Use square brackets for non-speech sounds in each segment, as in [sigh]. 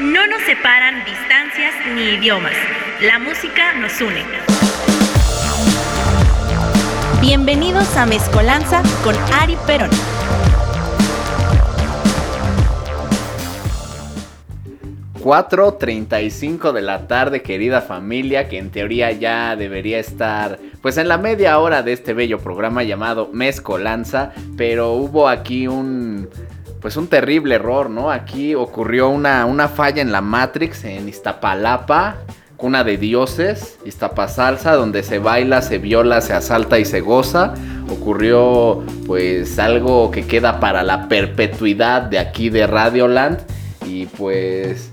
No nos separan distancias ni idiomas. La música nos une. Bienvenidos a Mezcolanza con Ari Perón. ...4.35 de la tarde, querida familia... ...que en teoría ya debería estar... ...pues en la media hora de este bello programa llamado Mezcolanza... ...pero hubo aquí un pues un terrible error, ¿no? Aquí ocurrió una, una falla en la Matrix en Iztapalapa, cuna de dioses, Iztapasalsa, donde se baila, se viola, se asalta y se goza. Ocurrió pues algo que queda para la perpetuidad de aquí de Radioland y pues...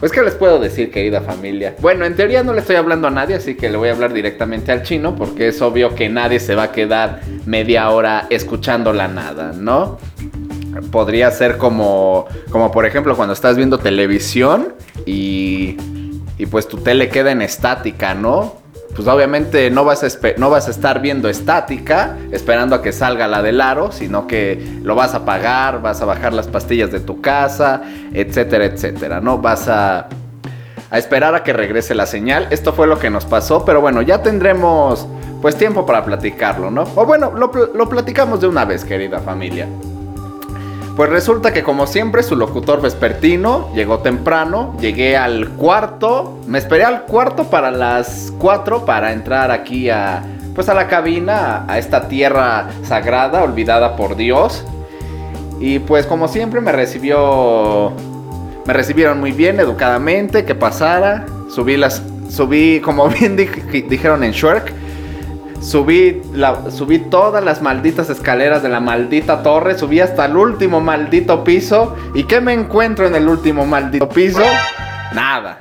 Pues, ¿qué les puedo decir, querida familia? Bueno, en teoría no le estoy hablando a nadie, así que le voy a hablar directamente al chino, porque es obvio que nadie se va a quedar media hora escuchando la nada, ¿no? Podría ser como, como por ejemplo cuando estás viendo televisión y, y pues tu tele queda en estática, ¿no? Pues obviamente no vas, a no vas a estar viendo estática esperando a que salga la del aro, sino que lo vas a apagar, vas a bajar las pastillas de tu casa, etcétera, etcétera, ¿no? Vas a, a esperar a que regrese la señal. Esto fue lo que nos pasó, pero bueno, ya tendremos pues tiempo para platicarlo, ¿no? O bueno, lo, lo platicamos de una vez, querida familia. Pues resulta que como siempre su locutor vespertino llegó temprano, llegué al cuarto, me esperé al cuarto para las 4 para entrar aquí a pues a la cabina, a esta tierra sagrada olvidada por Dios. Y pues como siempre me recibió me recibieron muy bien, educadamente, que pasara. Subí las subí como [laughs] bien dijeron en Shrek, Subí, la, subí todas las malditas escaleras de la maldita torre, subí hasta el último maldito piso. ¿Y qué me encuentro en el último maldito piso? Nada.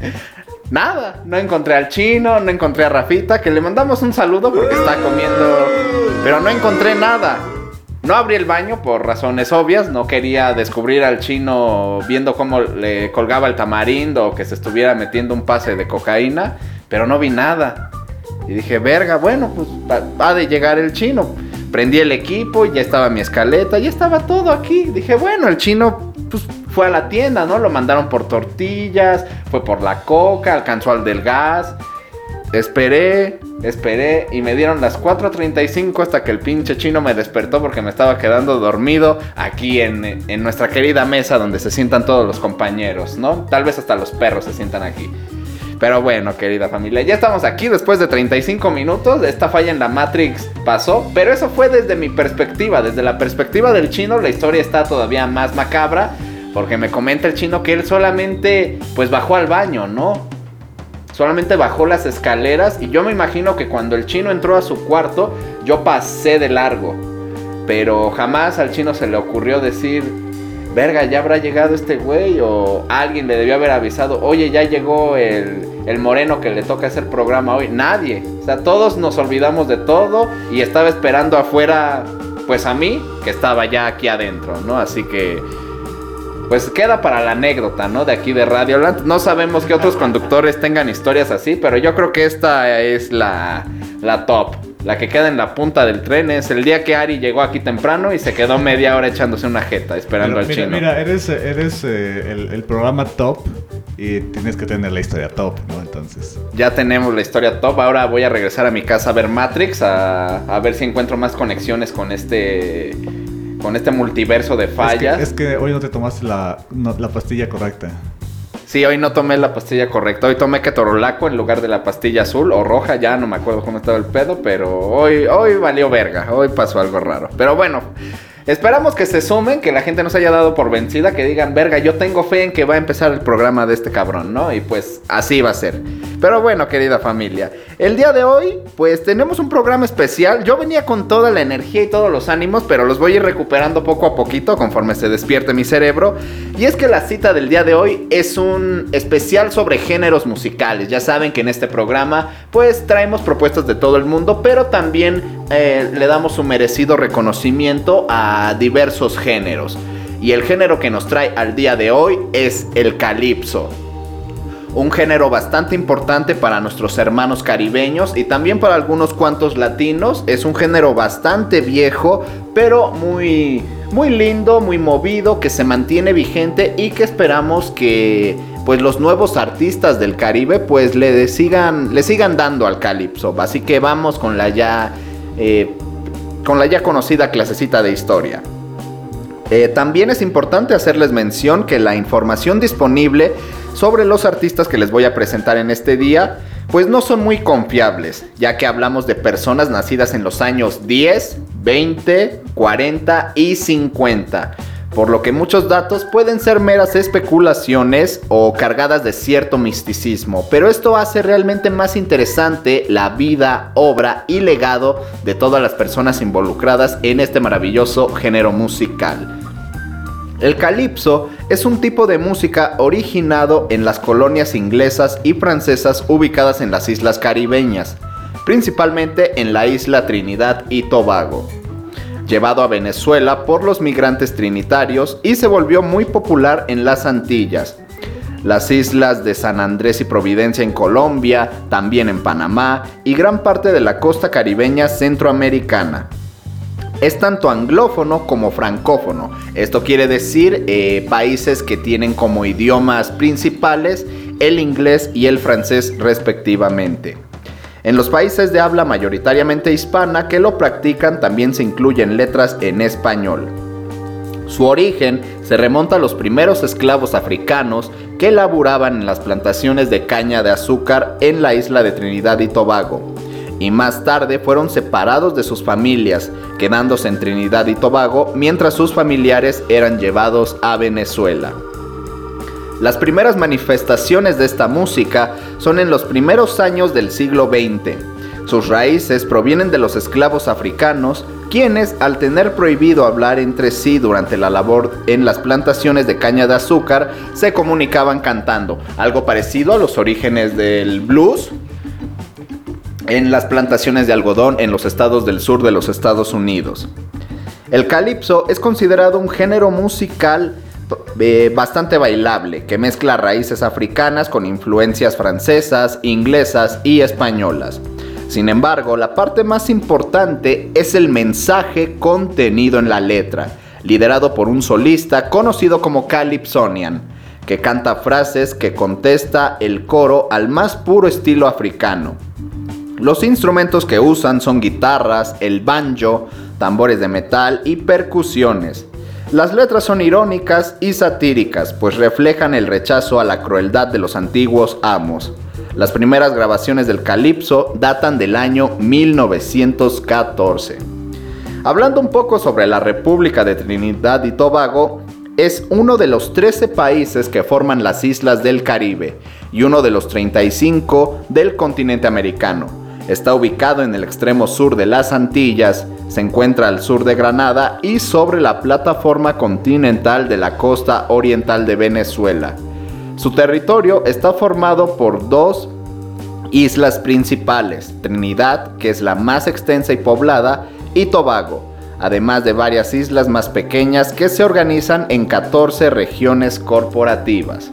[laughs] Nada. No encontré al chino, no encontré a Rafita, que le mandamos un saludo porque está comiendo. Pero no encontré nada. No abrí el baño por razones obvias, no quería descubrir al chino viendo cómo le colgaba el tamarindo o que se estuviera metiendo un pase de cocaína, pero no vi nada. Dije, verga, bueno, pues va, de llegar el chino. Prendí el equipo, ya estaba mi escaleta, ya estaba todo aquí. Dije, bueno, el chino pues fue a la tienda, ¿no? Lo mandaron por tortillas, fue por la coca, alcanzó al del gas. Esperé, esperé y me dieron las 4.35 hasta que el pinche chino me despertó porque me estaba quedando dormido aquí en, en nuestra querida mesa donde se sientan todos los compañeros, ¿no? Tal vez hasta los perros se sientan aquí. Pero bueno, querida familia, ya estamos aquí después de 35 minutos. Esta falla en la Matrix pasó, pero eso fue desde mi perspectiva. Desde la perspectiva del chino, la historia está todavía más macabra. Porque me comenta el chino que él solamente, pues bajó al baño, ¿no? Solamente bajó las escaleras y yo me imagino que cuando el chino entró a su cuarto, yo pasé de largo. Pero jamás al chino se le ocurrió decir, verga, ya habrá llegado este güey o alguien le debió haber avisado, oye, ya llegó el, el moreno que le toca hacer programa hoy. Nadie. O sea, todos nos olvidamos de todo y estaba esperando afuera, pues a mí, que estaba ya aquí adentro, ¿no? Así que, pues queda para la anécdota, ¿no? De aquí de Radio Land. No sabemos que otros conductores tengan historias así, pero yo creo que esta es la, la top. La que queda en la punta del tren es el día que Ari llegó aquí temprano y se quedó media hora echándose una jeta esperando al chino. Mira, eres, eres eh, el, el, programa top y tienes que tener la historia top, ¿no? Entonces. Ya tenemos la historia top. Ahora voy a regresar a mi casa a ver Matrix, a, a ver si encuentro más conexiones con este. Con este multiverso de fallas. Es que, hoy no te tomaste la, la pastilla correcta. Sí, hoy no tomé la pastilla correcta. Hoy tomé ketorolaco en lugar de la pastilla azul o roja. Ya no me acuerdo cómo estaba el pedo, pero hoy, hoy valió verga. Hoy pasó algo raro. Pero bueno, Esperamos que se sumen, que la gente no se haya dado por vencida, que digan, verga, yo tengo fe en que va a empezar el programa de este cabrón, ¿no? Y pues así va a ser. Pero bueno, querida familia, el día de hoy, pues tenemos un programa especial. Yo venía con toda la energía y todos los ánimos, pero los voy a ir recuperando poco a poquito conforme se despierte mi cerebro. Y es que la cita del día de hoy es un especial sobre géneros musicales. Ya saben que en este programa, pues traemos propuestas de todo el mundo, pero también eh, le damos un merecido reconocimiento a diversos géneros. Y el género que nos trae al día de hoy es el calipso. Un género bastante importante para nuestros hermanos caribeños y también para algunos cuantos latinos. Es un género bastante viejo, pero muy muy lindo, muy movido, que se mantiene vigente y que esperamos que pues los nuevos artistas del Caribe pues le sigan, le sigan dando al calipso. Así que vamos con la ya, eh, con la ya conocida clasecita de historia. Eh, también es importante hacerles mención que la información disponible sobre los artistas que les voy a presentar en este día, pues no son muy confiables, ya que hablamos de personas nacidas en los años 10, 20, 40 y 50 por lo que muchos datos pueden ser meras especulaciones o cargadas de cierto misticismo, pero esto hace realmente más interesante la vida, obra y legado de todas las personas involucradas en este maravilloso género musical. El calipso es un tipo de música originado en las colonias inglesas y francesas ubicadas en las islas caribeñas, principalmente en la isla Trinidad y Tobago llevado a Venezuela por los migrantes trinitarios y se volvió muy popular en las Antillas. Las islas de San Andrés y Providencia en Colombia, también en Panamá y gran parte de la costa caribeña centroamericana. Es tanto anglófono como francófono. Esto quiere decir eh, países que tienen como idiomas principales el inglés y el francés respectivamente. En los países de habla mayoritariamente hispana que lo practican también se incluyen letras en español. Su origen se remonta a los primeros esclavos africanos que laburaban en las plantaciones de caña de azúcar en la isla de Trinidad y Tobago, y más tarde fueron separados de sus familias, quedándose en Trinidad y Tobago mientras sus familiares eran llevados a Venezuela. Las primeras manifestaciones de esta música son en los primeros años del siglo XX. Sus raíces provienen de los esclavos africanos, quienes, al tener prohibido hablar entre sí durante la labor en las plantaciones de caña de azúcar, se comunicaban cantando, algo parecido a los orígenes del blues en las plantaciones de algodón en los estados del sur de los Estados Unidos. El calipso es considerado un género musical eh, bastante bailable, que mezcla raíces africanas con influencias francesas, inglesas y españolas. Sin embargo, la parte más importante es el mensaje contenido en la letra, liderado por un solista conocido como Calypsonian, que canta frases que contesta el coro al más puro estilo africano. Los instrumentos que usan son guitarras, el banjo, tambores de metal y percusiones. Las letras son irónicas y satíricas, pues reflejan el rechazo a la crueldad de los antiguos amos. Las primeras grabaciones del calipso datan del año 1914. Hablando un poco sobre la República de Trinidad y Tobago, es uno de los 13 países que forman las islas del Caribe y uno de los 35 del continente americano. Está ubicado en el extremo sur de las Antillas, se encuentra al sur de Granada y sobre la plataforma continental de la costa oriental de Venezuela. Su territorio está formado por dos islas principales, Trinidad, que es la más extensa y poblada, y Tobago, además de varias islas más pequeñas que se organizan en 14 regiones corporativas.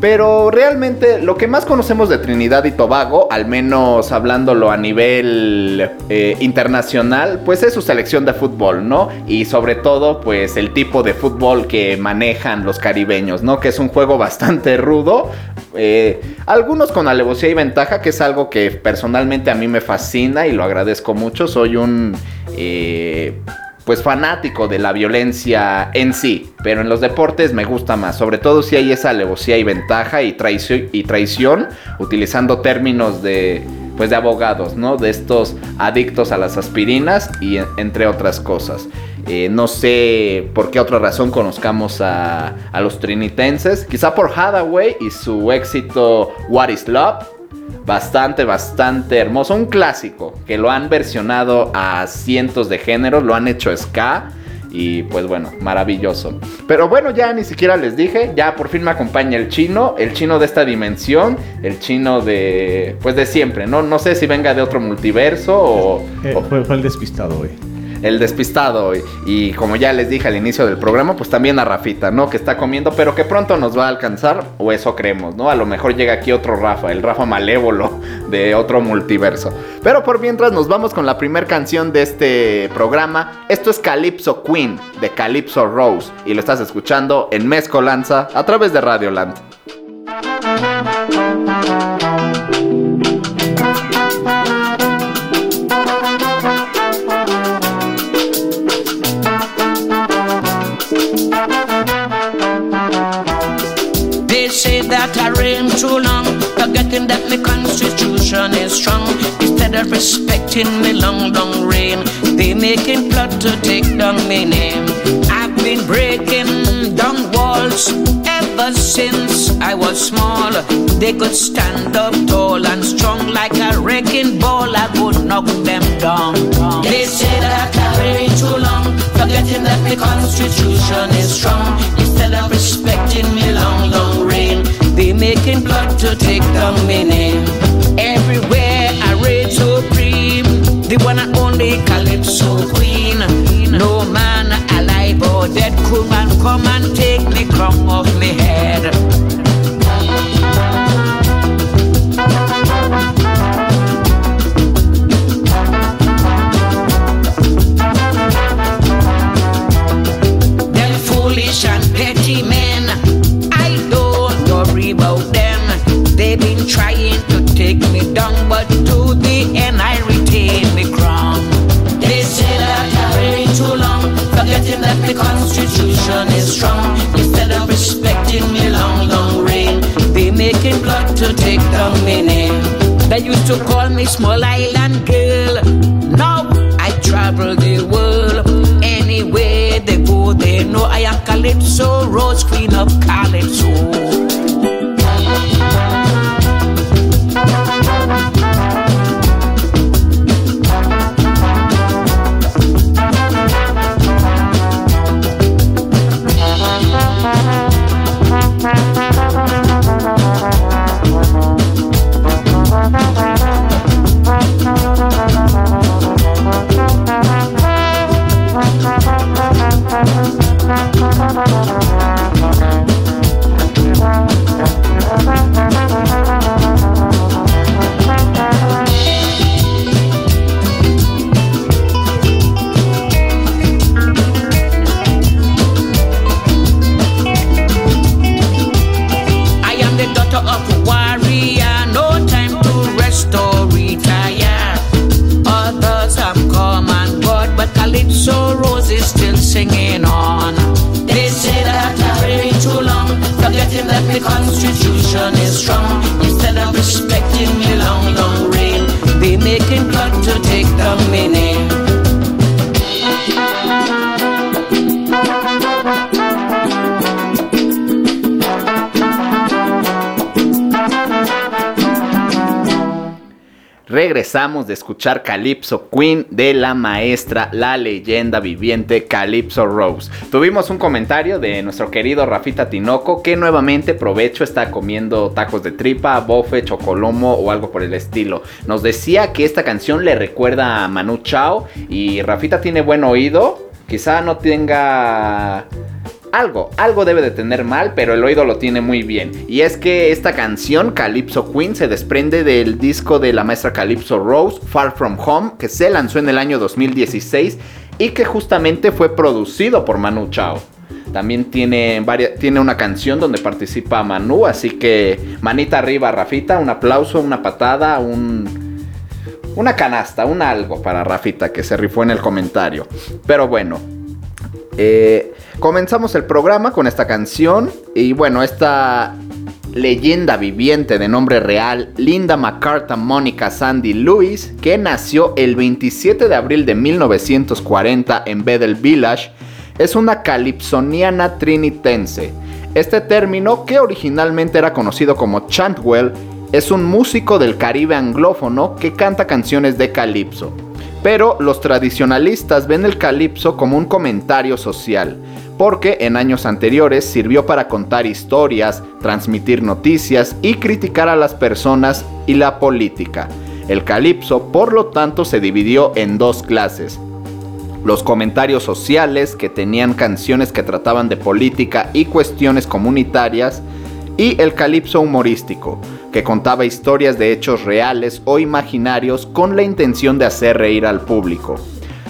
Pero realmente lo que más conocemos de Trinidad y Tobago, al menos hablándolo a nivel eh, internacional, pues es su selección de fútbol, ¿no? Y sobre todo, pues el tipo de fútbol que manejan los caribeños, ¿no? Que es un juego bastante rudo. Eh, algunos con alevosía y ventaja, que es algo que personalmente a mí me fascina y lo agradezco mucho. Soy un... Eh, pues fanático de la violencia en sí, pero en los deportes me gusta más, sobre todo si hay esa alevosía y ventaja y traición, utilizando términos de pues de abogados, ¿no? De estos adictos a las aspirinas y entre otras cosas. Eh, no sé por qué otra razón conozcamos a, a los trinitenses, quizá por Hathaway y su éxito What is Love, bastante, bastante hermoso. Un clásico que lo han versionado a cientos de géneros, lo han hecho ska. Y pues bueno, maravilloso. Pero bueno, ya ni siquiera les dije, ya por fin me acompaña el chino, el chino de esta dimensión, el chino de, pues de siempre, ¿no? No sé si venga de otro multiverso o... Eh, fue, el despistado hoy. El despistado y, y como ya les dije al inicio del programa, pues también a Rafita, ¿no? Que está comiendo, pero que pronto nos va a alcanzar, o eso creemos, ¿no? A lo mejor llega aquí otro Rafa, el Rafa malévolo de otro multiverso. Pero por mientras nos vamos con la primera canción de este programa. Esto es Calypso Queen de Calypso Rose y lo estás escuchando en Mezcolanza a través de Radio Land. That my constitution is strong. Instead of respecting me long, long reign, they making plot to take down my name. I've been breaking down walls ever since I was small. They could stand up tall and strong like a wrecking ball. I would knock them down. They say that I reign too long, forgetting that the constitution is strong. Instead of respecting me long, long reign, they making blood to take down my name. Everywhere I reign supreme, the one and only Calypso Queen. No man alive or dead could man come and take the crown off me head. Used to call me small island girl. Now I travel the world. Anywhere they go, they know I am Calypso, Rose Queen of Calypso. Singing on. They say that I reign too long, forgetting that the constitution is strong. Instead of respecting me long, long reign, they making plot to take down my Regresamos de escuchar Calypso Queen de la maestra, la leyenda viviente Calypso Rose. Tuvimos un comentario de nuestro querido Rafita Tinoco que nuevamente provecho está comiendo tacos de tripa, bofe, chocolomo o algo por el estilo. Nos decía que esta canción le recuerda a Manu Chao y Rafita tiene buen oído. Quizá no tenga algo, algo debe de tener mal, pero el oído lo tiene muy bien. Y es que esta canción, Calypso Queen, se desprende del disco de la maestra Calypso Rose, Far From Home, que se lanzó en el año 2016 y que justamente fue producido por Manu Chao. También tiene, varias, tiene una canción donde participa Manu, así que manita arriba, Rafita, un aplauso, una patada, un... Una canasta, un algo para Rafita que se rifó en el comentario. Pero bueno, eh, comenzamos el programa con esta canción y bueno, esta leyenda viviente de nombre real, Linda McCarthy Mónica Sandy Lewis, que nació el 27 de abril de 1940 en Bethel Village, es una calipsoniana trinitense. Este término, que originalmente era conocido como chantwell, es un músico del Caribe anglófono que canta canciones de calipso. Pero los tradicionalistas ven el calipso como un comentario social, porque en años anteriores sirvió para contar historias, transmitir noticias y criticar a las personas y la política. El calipso, por lo tanto, se dividió en dos clases. los comentarios sociales que tenían canciones que trataban de política y cuestiones comunitarias, y el calipso humorístico, que contaba historias de hechos reales o imaginarios con la intención de hacer reír al público.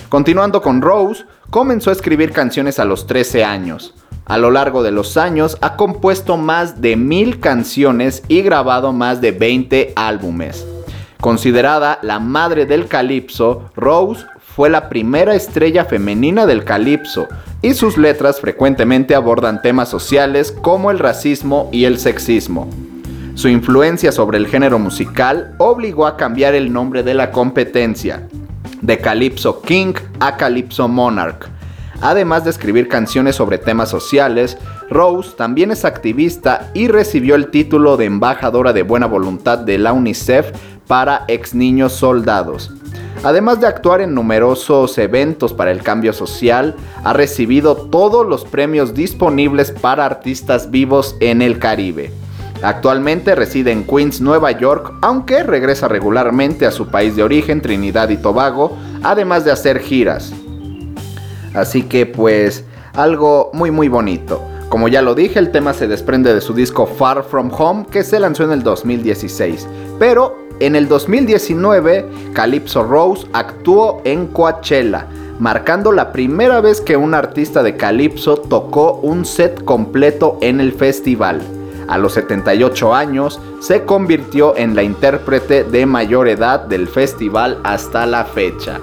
Continuando con Rose, comenzó a escribir canciones a los 13 años. A lo largo de los años ha compuesto más de mil canciones y grabado más de 20 álbumes. Considerada la madre del calipso, Rose fue la primera estrella femenina del calipso y sus letras frecuentemente abordan temas sociales como el racismo y el sexismo. Su influencia sobre el género musical obligó a cambiar el nombre de la competencia, de Calypso King a Calypso Monarch. Además de escribir canciones sobre temas sociales, Rose también es activista y recibió el título de embajadora de buena voluntad de la UNICEF para ex niños soldados. Además de actuar en numerosos eventos para el cambio social, ha recibido todos los premios disponibles para artistas vivos en el Caribe. Actualmente reside en Queens, Nueva York, aunque regresa regularmente a su país de origen, Trinidad y Tobago, además de hacer giras. Así que pues algo muy muy bonito. Como ya lo dije, el tema se desprende de su disco Far From Home que se lanzó en el 2016. Pero en el 2019, Calypso Rose actuó en Coachella, marcando la primera vez que un artista de Calypso tocó un set completo en el festival. A los 78 años, se convirtió en la intérprete de mayor edad del festival hasta la fecha.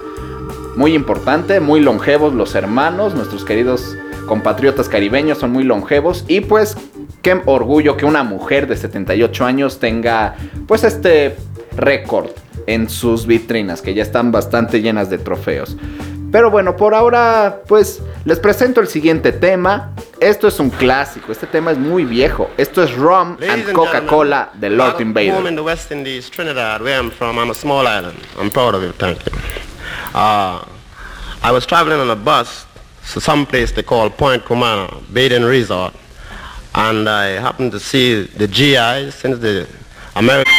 Muy importante, muy longevos los hermanos, nuestros queridos compatriotas caribeños son muy longevos y pues qué orgullo que una mujer de 78 años tenga pues este récord en sus vitrinas, que ya están bastante llenas de trofeos. Pero bueno, por ahora, pues les presento el siguiente tema. Esto es un clásico, este tema es muy viejo. Esto es Rum and Coca-Cola de Lord Invader. I'm in the West Indies, Trinidad, where I'm from. I'm a small island. I'm proud of it, thank you. Uh, I was traveling on a bus to some place they call Point Cumana, Baden Resort. And I happened to see the GI since the American...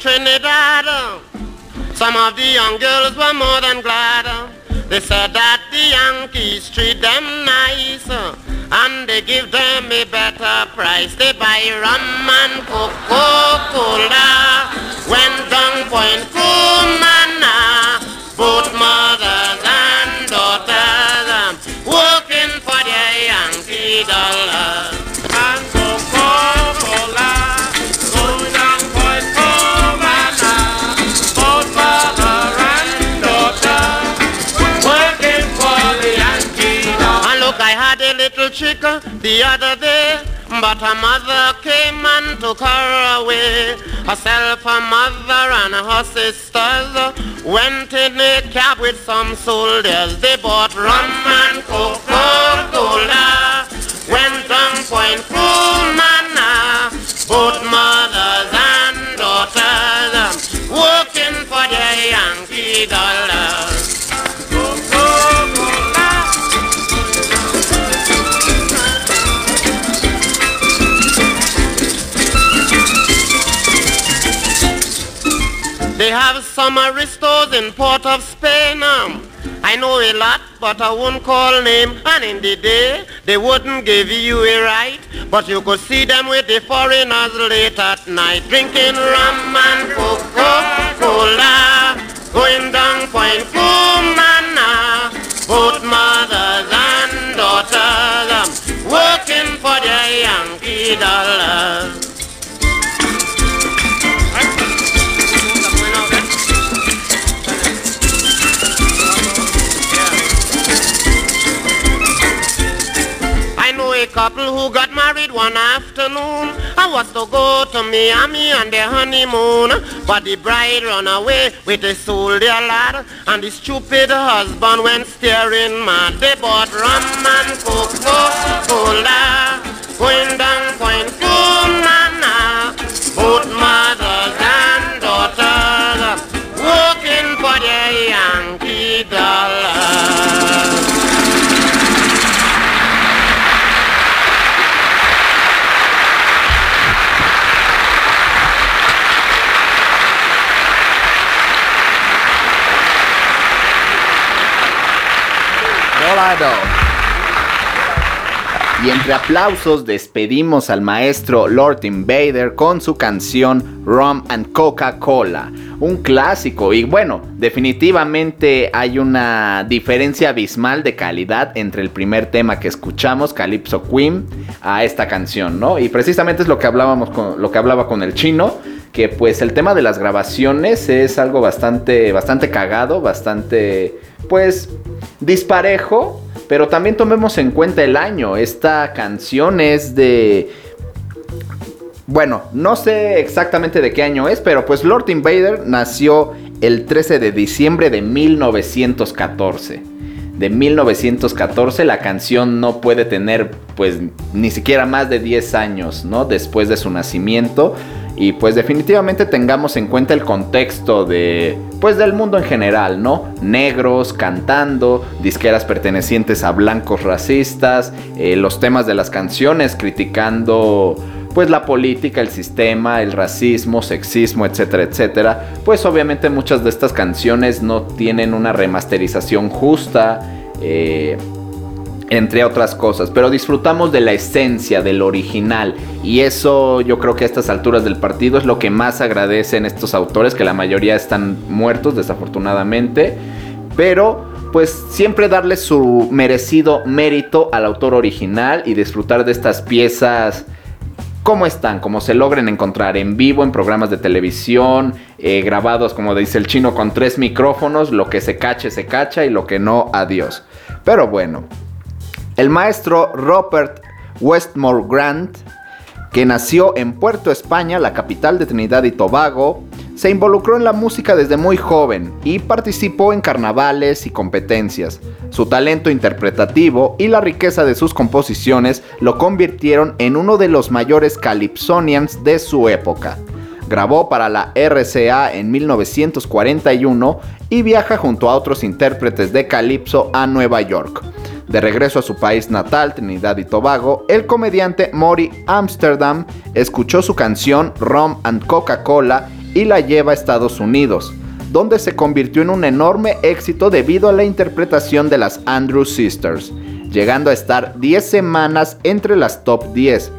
Trinidad, some of the young girls were more than glad. They said that the Yankees treat them nice and they give them a better price. They buy rum and Coca-Cola when down Point Cumana, chick the other day. But her mother came and took her away. Herself, her mother, and her sisters went in a cab with some soldiers. They bought rum and Coca-Cola. Went down Point Cumana. Both mothers and daughters working for their Yankee dollars. They have some aristos in Port of Spain. um. I know a lot, but I won't call name. And in the day, they wouldn't give you a right. But you could see them with the foreigners late at night, drinking rum and Coca-Cola, going down Point Cumana, both mothers and daughters, um, working for their Yankee dollars. Couple who got married one afternoon. I was to go to Miami on their honeymoon. But the bride run away with a soldier lad. And the stupid husband went staring mad. They bought rum and Coca-Cola. Going down Point Cumana. Both mothers Y entre aplausos despedimos al maestro Lord Invader con su canción Rum and Coca-Cola, un clásico y bueno, definitivamente hay una diferencia abismal de calidad entre el primer tema que escuchamos, Calypso Queen, a esta canción, ¿no? Y precisamente es lo que hablábamos con lo que hablaba con el chino, que pues el tema de las grabaciones es algo bastante bastante cagado, bastante pues disparejo pero también tomemos en cuenta el año. Esta canción es de... Bueno, no sé exactamente de qué año es, pero pues Lord Invader nació el 13 de diciembre de 1914. De 1914 la canción no puede tener pues ni siquiera más de 10 años, ¿no? Después de su nacimiento. Y pues definitivamente tengamos en cuenta el contexto de pues del mundo en general, ¿no? Negros cantando, disqueras pertenecientes a blancos racistas, eh, los temas de las canciones criticando pues la política, el sistema, el racismo, sexismo, etcétera, etcétera. Pues obviamente muchas de estas canciones no tienen una remasterización justa. Eh, entre otras cosas, pero disfrutamos de la esencia, del original, y eso yo creo que a estas alturas del partido es lo que más agradecen estos autores, que la mayoría están muertos desafortunadamente, pero pues siempre darle su merecido mérito al autor original y disfrutar de estas piezas como están, como se logren encontrar en vivo, en programas de televisión, eh, grabados, como dice el chino, con tres micrófonos, lo que se cache, se cacha y lo que no, adiós. Pero bueno, el maestro Robert Westmore Grant, que nació en Puerto España, la capital de Trinidad y Tobago, se involucró en la música desde muy joven y participó en carnavales y competencias. Su talento interpretativo y la riqueza de sus composiciones lo convirtieron en uno de los mayores calypsonians de su época. Grabó para la RCA en 1941 y viaja junto a otros intérpretes de calipso a Nueva York. De regreso a su país natal, Trinidad y Tobago, el comediante Mori Amsterdam escuchó su canción Rum and Coca-Cola y la lleva a Estados Unidos, donde se convirtió en un enorme éxito debido a la interpretación de las Andrew Sisters, llegando a estar 10 semanas entre las top 10,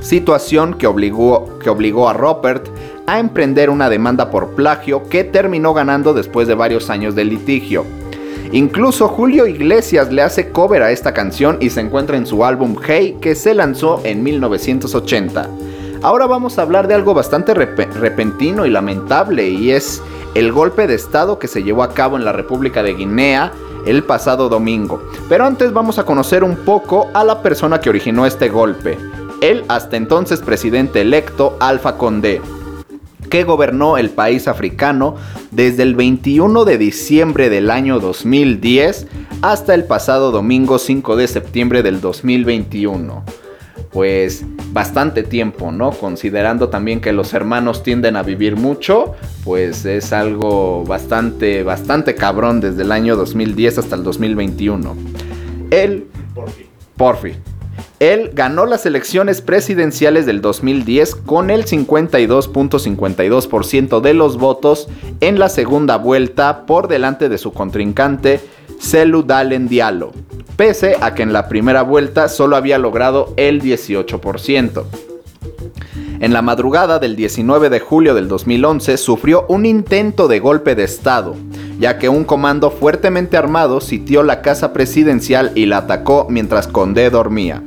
situación que obligó, que obligó a Robert a emprender una demanda por plagio que terminó ganando después de varios años de litigio. Incluso Julio Iglesias le hace cover a esta canción y se encuentra en su álbum Hey que se lanzó en 1980. Ahora vamos a hablar de algo bastante repentino y lamentable y es el golpe de estado que se llevó a cabo en la República de Guinea el pasado domingo. Pero antes vamos a conocer un poco a la persona que originó este golpe, el hasta entonces presidente electo Alfa Condé que gobernó el país africano desde el 21 de diciembre del año 2010 hasta el pasado domingo 5 de septiembre del 2021. Pues bastante tiempo, ¿no? Considerando también que los hermanos tienden a vivir mucho, pues es algo bastante, bastante cabrón desde el año 2010 hasta el 2021. Él... Porfi. Porfi él ganó las elecciones presidenciales del 2010 con el 52.52% de los votos en la segunda vuelta por delante de su contrincante Selu Dalen Diallo, pese a que en la primera vuelta solo había logrado el 18%. En la madrugada del 19 de julio del 2011 sufrió un intento de golpe de Estado, ya que un comando fuertemente armado sitió la casa presidencial y la atacó mientras Condé dormía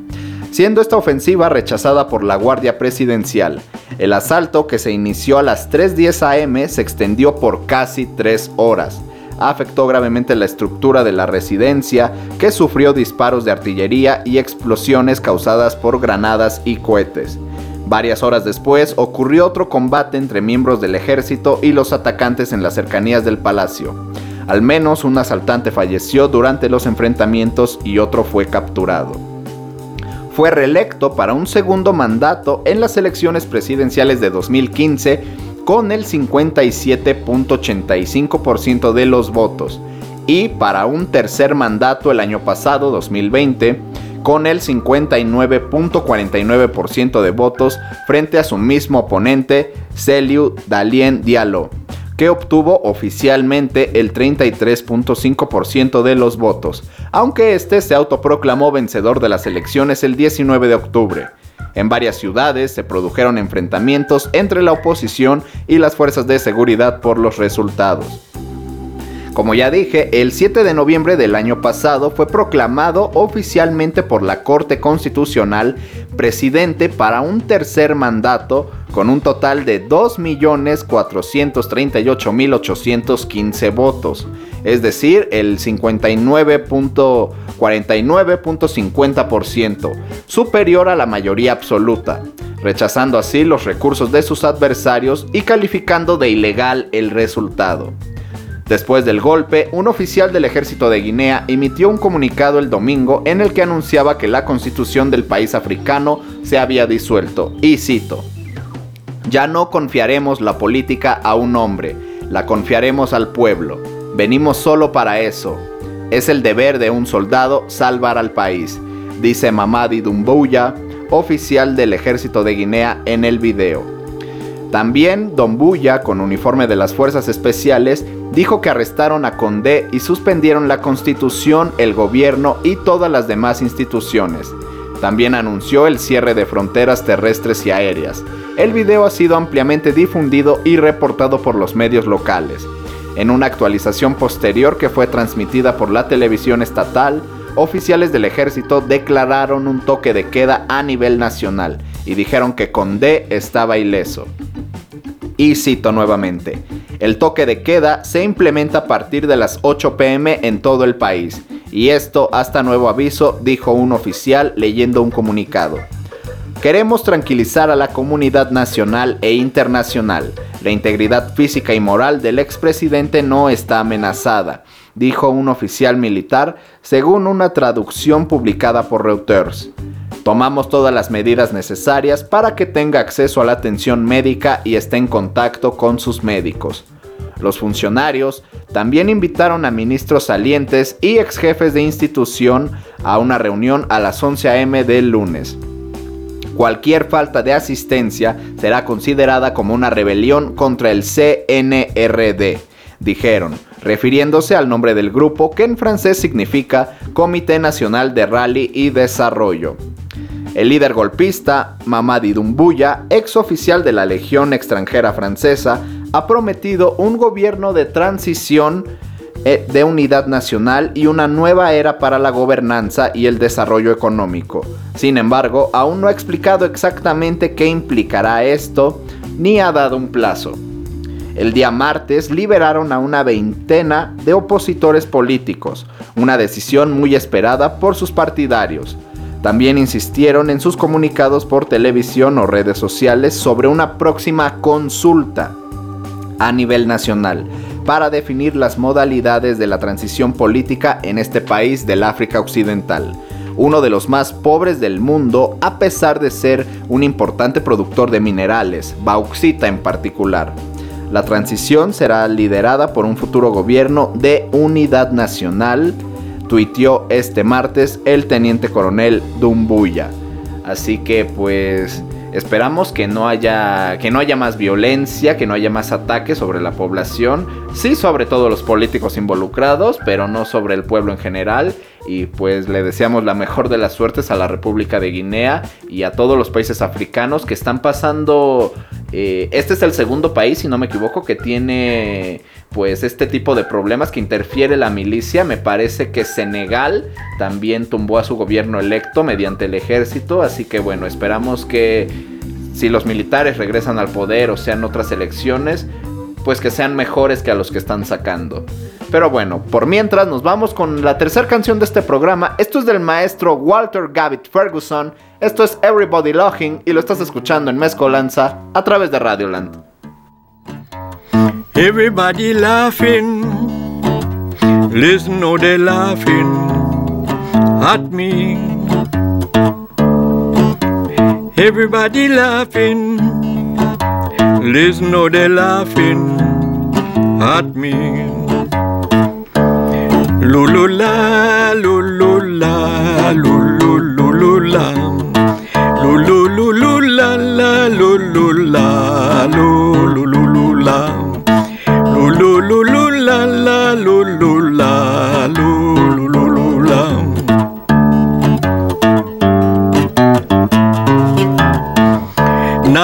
siendo esta ofensiva rechazada por la Guardia Presidencial. El asalto, que se inició a las 3.10 am, se extendió por casi 3 horas. Afectó gravemente la estructura de la residencia, que sufrió disparos de artillería y explosiones causadas por granadas y cohetes. Varias horas después ocurrió otro combate entre miembros del ejército y los atacantes en las cercanías del palacio. Al menos un asaltante falleció durante los enfrentamientos y otro fue capturado fue reelecto para un segundo mandato en las elecciones presidenciales de 2015 con el 57.85% de los votos y para un tercer mandato el año pasado 2020 con el 59.49% de votos frente a su mismo oponente Celiu Dalien Diallo que obtuvo oficialmente el 33.5% de los votos, aunque este se autoproclamó vencedor de las elecciones el 19 de octubre. En varias ciudades se produjeron enfrentamientos entre la oposición y las fuerzas de seguridad por los resultados. Como ya dije, el 7 de noviembre del año pasado fue proclamado oficialmente por la Corte Constitucional presidente para un tercer mandato con un total de 2.438.815 votos, es decir, el 59.49.50%, superior a la mayoría absoluta, rechazando así los recursos de sus adversarios y calificando de ilegal el resultado. Después del golpe, un oficial del ejército de Guinea emitió un comunicado el domingo en el que anunciaba que la constitución del país africano se había disuelto, y cito, Ya no confiaremos la política a un hombre, la confiaremos al pueblo. Venimos solo para eso. Es el deber de un soldado salvar al país, dice Mamadi Dumbuya, oficial del ejército de Guinea en el video. También Dumbuya, con uniforme de las fuerzas especiales, dijo que arrestaron a Condé y suspendieron la constitución, el gobierno y todas las demás instituciones. También anunció el cierre de fronteras terrestres y aéreas. El video ha sido ampliamente difundido y reportado por los medios locales. En una actualización posterior que fue transmitida por la televisión estatal, oficiales del ejército declararon un toque de queda a nivel nacional y dijeron que Condé estaba ileso. Y cito nuevamente, el toque de queda se implementa a partir de las 8 pm en todo el país, y esto hasta nuevo aviso, dijo un oficial leyendo un comunicado. Queremos tranquilizar a la comunidad nacional e internacional. La integridad física y moral del expresidente no está amenazada, dijo un oficial militar según una traducción publicada por Reuters. Tomamos todas las medidas necesarias para que tenga acceso a la atención médica y esté en contacto con sus médicos. Los funcionarios también invitaron a ministros salientes y ex jefes de institución a una reunión a las 11 a.m. del lunes. Cualquier falta de asistencia será considerada como una rebelión contra el CNRD, dijeron, refiriéndose al nombre del grupo que en francés significa Comité Nacional de Rally y Desarrollo. El líder golpista, Mamadi Doumbouya, ex oficial de la Legión extranjera francesa, ha prometido un gobierno de transición eh, de unidad nacional y una nueva era para la gobernanza y el desarrollo económico. Sin embargo, aún no ha explicado exactamente qué implicará esto, ni ha dado un plazo. El día martes liberaron a una veintena de opositores políticos, una decisión muy esperada por sus partidarios. También insistieron en sus comunicados por televisión o redes sociales sobre una próxima consulta a nivel nacional para definir las modalidades de la transición política en este país del África Occidental, uno de los más pobres del mundo a pesar de ser un importante productor de minerales, bauxita en particular. La transición será liderada por un futuro gobierno de unidad nacional tuiteó este martes el teniente coronel Dumbuya. Así que pues esperamos que no haya que no haya más violencia, que no haya más ataques sobre la población, sí sobre todo los políticos involucrados, pero no sobre el pueblo en general y pues le deseamos la mejor de las suertes a la República de Guinea y a todos los países africanos que están pasando eh, este es el segundo país, si no me equivoco, que tiene pues este tipo de problemas que interfiere la milicia. Me parece que Senegal también tumbó a su gobierno electo mediante el ejército. Así que bueno, esperamos que si los militares regresan al poder o sean otras elecciones, pues que sean mejores que a los que están sacando. Pero bueno, por mientras nos vamos con la tercera canción de este programa. Esto es del maestro Walter Gavitt Ferguson. Esto es Everybody Looking y lo estás escuchando en Mezcolanza a través de Radioland. Everybody laughing, listen, no, they're laughing at me. Everybody laughing, listen, no, they're laughing at me. Lulula, lulula, lulula.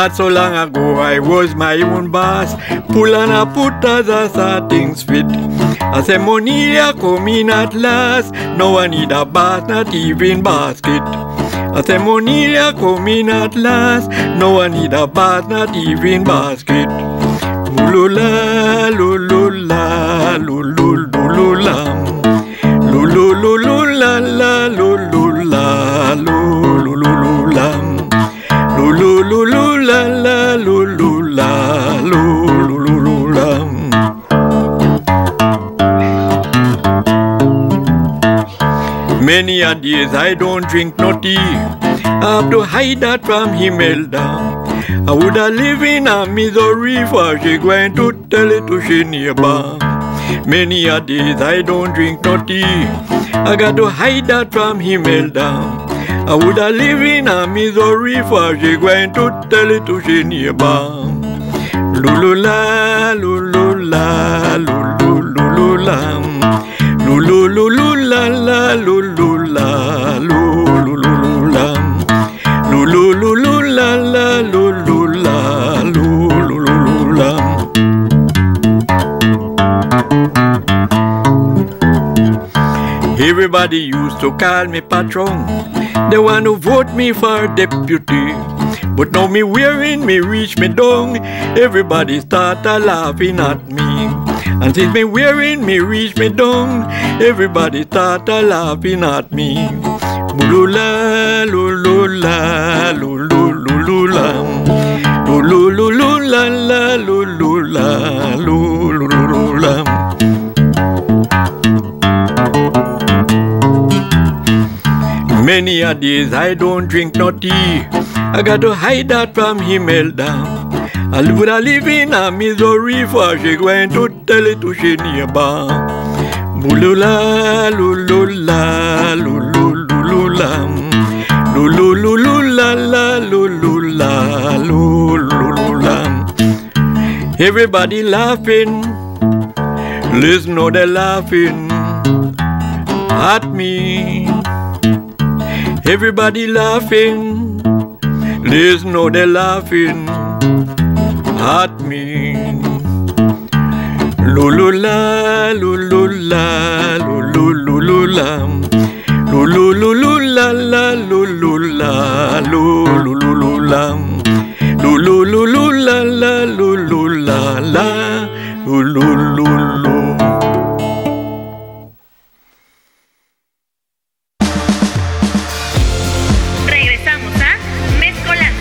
Not so long ago, I was my own boss. Pull and a put as I things fit. I say money a come in at last. No one need a bath, not even basket. I say money a come in at last. No one need a bath, not even basket. Lula, lula, lula, lula, lula, la, lula, Many a days I don't drink no tea. I have to hide that from Himelda. I woulda live in a misery for she going to tell it to she neighbor. Many a days I don't drink no tea. I got to hide that from Himelda. I woulda live in a misery for she going to tell it to she neighbor. Lulula, lulula, lululula. Lululula, la, lulula, Lululula, la, lulula, lululula. Everybody used to call me patron. They want to vote me for deputy. But now me wearing me reach me down. Everybody start a laughing at me. And since me wearing me reach me down, everybody start a laughing at me. Lula, lulula, lululula. Lululula, la, lulula, lululula. Many a days I don't drink no tea. I got to hide that from Himelda. I would a live in a misery for she going to tell it to she neighbor. Bulula, lulula. Lululula, Everybody laughing. Listen, how they're laughing at me. Everybody laughing. Listen, how they're laughing at me. Lulula, lulula, lululula. Lululula, la, lulula, lululula. Lululula, la, lulula, la, Regresamos a Mezcolanza.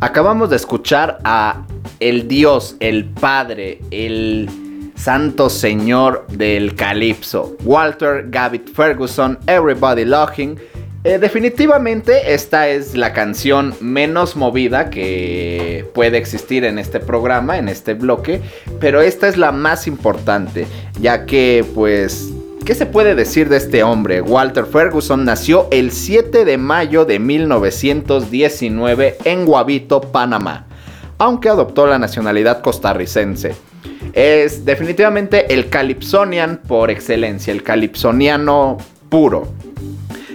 Acabamos de escuchar a el Dios, el Padre, el Santo Señor del Calipso, Walter Gavit Ferguson, Everybody Looking. Eh, definitivamente esta es la canción menos movida que puede existir en este programa, en este bloque, pero esta es la más importante, ya que pues ¿Qué se puede decir de este hombre? Walter Ferguson nació el 7 de mayo de 1919 en Guavito, Panamá, aunque adoptó la nacionalidad costarricense. Es definitivamente el Calypsonian por excelencia, el Calypsoniano puro.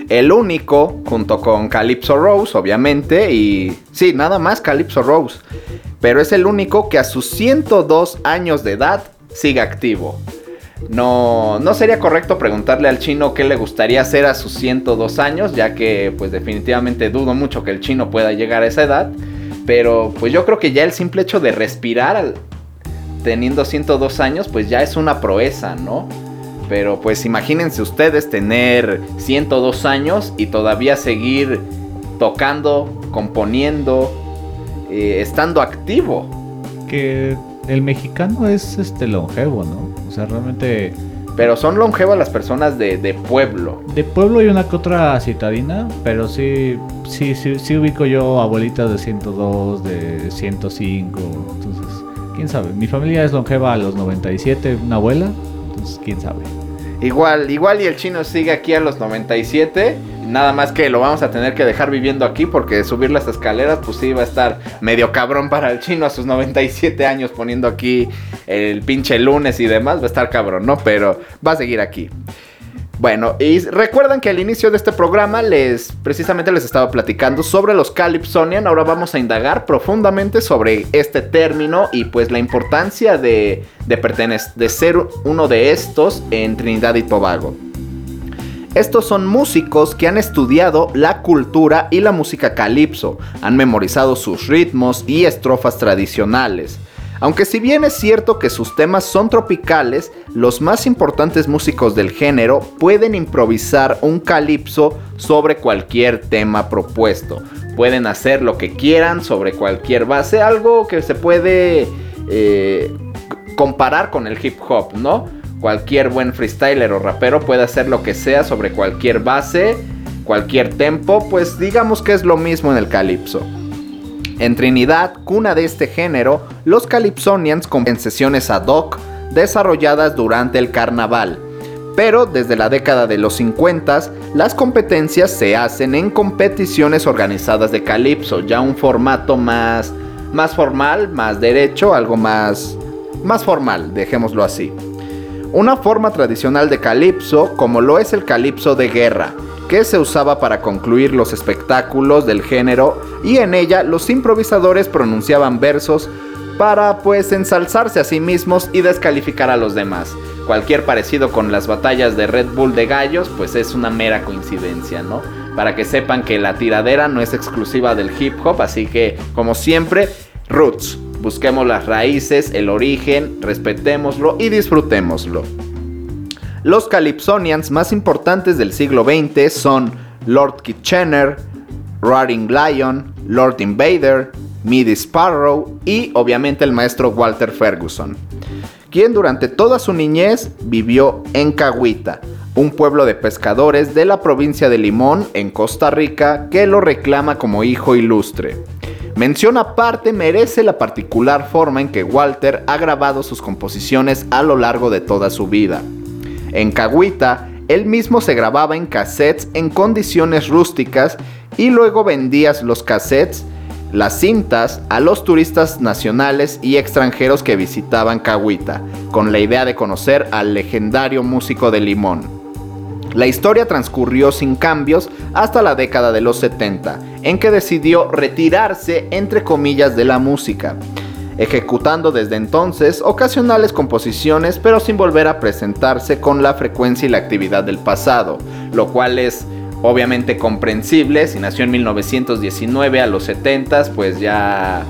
El único, junto con Calypso Rose, obviamente, y sí, nada más Calypso Rose. Pero es el único que a sus 102 años de edad sigue activo. No, no sería correcto preguntarle al chino qué le gustaría hacer a sus 102 años, ya que pues definitivamente dudo mucho que el chino pueda llegar a esa edad. Pero pues yo creo que ya el simple hecho de respirar teniendo 102 años pues ya es una proeza, ¿no? Pero pues imagínense ustedes tener 102 años y todavía seguir tocando, componiendo, eh, estando activo. Que el mexicano es este longevo, ¿no? O sea, realmente Pero son longevas las personas de, de pueblo. de pueblo hay una que otra citadina, pero sí, sí, sí, sí ubico yo abuelitas de 102, de 105, entonces, quién sabe. Mi familia es longeva a los 97, una abuela, entonces, quién sabe. Igual, igual y el chino sigue aquí a los 97. Nada más que lo vamos a tener que dejar viviendo aquí porque subir las escaleras pues sí va a estar medio cabrón para el chino a sus 97 años poniendo aquí el pinche lunes y demás. Va a estar cabrón, ¿no? Pero va a seguir aquí. Bueno, y recuerdan que al inicio de este programa les precisamente les estaba platicando sobre los Calypsonian. Ahora vamos a indagar profundamente sobre este término y pues la importancia de, de pertenecer, de ser uno de estos en Trinidad y Tobago. Estos son músicos que han estudiado la cultura y la música calipso, han memorizado sus ritmos y estrofas tradicionales. Aunque si bien es cierto que sus temas son tropicales, los más importantes músicos del género pueden improvisar un calipso sobre cualquier tema propuesto. Pueden hacer lo que quieran sobre cualquier base, algo que se puede eh, comparar con el hip hop, ¿no? Cualquier buen freestyler o rapero puede hacer lo que sea sobre cualquier base, cualquier tempo, pues digamos que es lo mismo en el calipso. En Trinidad, cuna de este género, los Calypsonians en sesiones ad hoc desarrolladas durante el carnaval. Pero desde la década de los 50, las competencias se hacen en competiciones organizadas de calipso, ya un formato más, más formal, más derecho, algo más, más formal, dejémoslo así. Una forma tradicional de calipso, como lo es el calipso de guerra, que se usaba para concluir los espectáculos del género y en ella los improvisadores pronunciaban versos para pues ensalzarse a sí mismos y descalificar a los demás. Cualquier parecido con las batallas de Red Bull de gallos pues es una mera coincidencia, ¿no? Para que sepan que la tiradera no es exclusiva del hip hop, así que como siempre, roots. Busquemos las raíces, el origen, respetémoslo y disfrutémoslo. Los Calypsonians más importantes del siglo XX son Lord Kitchener, Roaring Lion, Lord Invader, Midi Sparrow y obviamente el maestro Walter Ferguson, quien durante toda su niñez vivió en Cahuita, un pueblo de pescadores de la provincia de Limón, en Costa Rica, que lo reclama como hijo ilustre. Mención aparte merece la particular forma en que Walter ha grabado sus composiciones a lo largo de toda su vida. En Cahuita, él mismo se grababa en cassettes en condiciones rústicas y luego vendía los cassettes, las cintas, a los turistas nacionales y extranjeros que visitaban Cahuita, con la idea de conocer al legendario músico de Limón. La historia transcurrió sin cambios hasta la década de los 70, en que decidió retirarse entre comillas de la música ejecutando desde entonces ocasionales composiciones pero sin volver a presentarse con la frecuencia y la actividad del pasado, lo cual es obviamente comprensible, si nació en 1919 a los 70 pues ya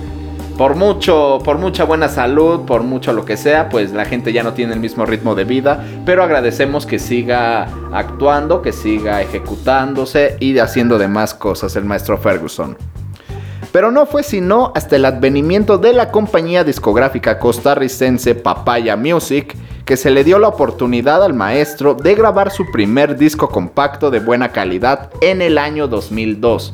por mucho, por mucha buena salud, por mucho lo que sea, pues la gente ya no tiene el mismo ritmo de vida, pero agradecemos que siga actuando, que siga ejecutándose y haciendo demás cosas el maestro Ferguson. Pero no fue sino hasta el advenimiento de la compañía discográfica costarricense Papaya Music que se le dio la oportunidad al maestro de grabar su primer disco compacto de buena calidad en el año 2002.